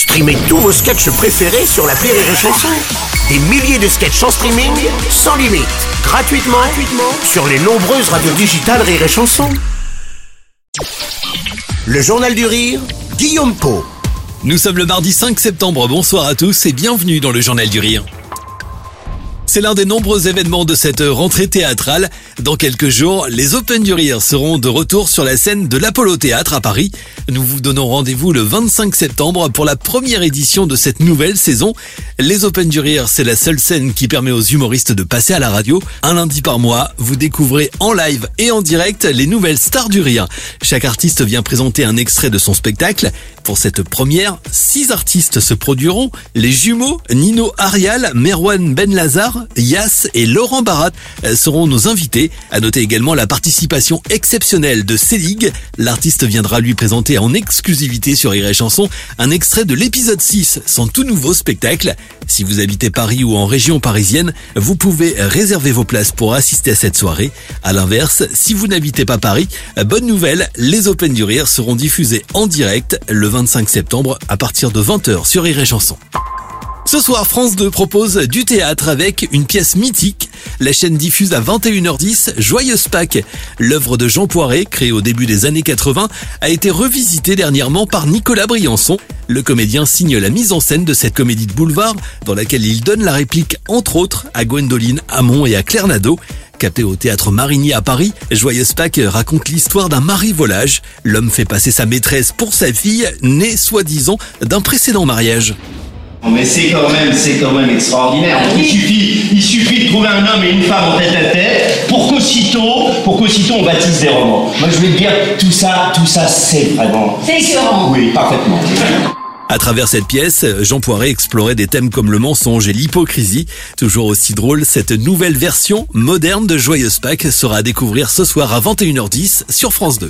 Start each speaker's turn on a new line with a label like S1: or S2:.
S1: Streamez tous vos sketchs préférés sur la Rire et Chanson. Des milliers de sketchs en streaming, sans limite, gratuitement, sur les nombreuses radios digitales Rire et Chanson. Le Journal du Rire, Guillaume Po.
S2: Nous sommes le mardi 5 septembre, bonsoir à tous et bienvenue dans le Journal du Rire. C'est l'un des nombreux événements de cette rentrée théâtrale. Dans quelques jours, les Open du Rire seront de retour sur la scène de l'Apollo Théâtre à Paris. Nous vous donnons rendez-vous le 25 septembre pour la première édition de cette nouvelle saison. Les Open du Rire, c'est la seule scène qui permet aux humoristes de passer à la radio. Un lundi par mois, vous découvrez en live et en direct les nouvelles stars du rire. Chaque artiste vient présenter un extrait de son spectacle. Pour cette première, six artistes se produiront. Les jumeaux Nino Arial, Merwan Ben Lazar, Yas et Laurent Barat euh, seront nos invités. À noter également la participation exceptionnelle de Célig. L'artiste viendra lui présenter en exclusivité sur Rire Chanson un extrait de l'épisode 6, son tout nouveau spectacle. Si vous habitez Paris ou en région parisienne, vous pouvez réserver vos places pour assister à cette soirée. À l'inverse, si vous n'habitez pas Paris, bonne nouvelle, les Open du Rire seront diffusés en direct le 25 septembre à partir de 20h sur Rire Chanson. Ce soir, France 2 propose du théâtre avec une pièce mythique. La chaîne diffuse à 21h10 Joyeuse Pâques. L'œuvre de Jean Poiret, créée au début des années 80, a été revisitée dernièrement par Nicolas Briançon. Le comédien signe la mise en scène de cette comédie de boulevard, dans laquelle il donne la réplique, entre autres, à Gwendoline Hamon et à Claire Nadeau. Capté au théâtre Marigny à Paris, Joyeuse Pâques raconte l'histoire d'un mari volage. L'homme fait passer sa maîtresse pour sa fille, née soi-disant d'un précédent mariage.
S3: Mais c'est quand même, c'est quand même extraordinaire. Il suffit, il suffit trouver un homme et une femme en tête à tête pour qu'aussitôt, pour qu'aussitôt on baptise des romans. Moi je vais te dire, tout ça, tout ça, c'est vraiment.
S4: C'est écœurant.
S3: Oui, parfaitement.
S2: À travers cette pièce, Jean Poiret explorait des thèmes comme le mensonge et l'hypocrisie. Toujours aussi drôle, cette nouvelle version moderne de Joyeuse Pâques sera à découvrir ce soir à 21h10 sur France 2.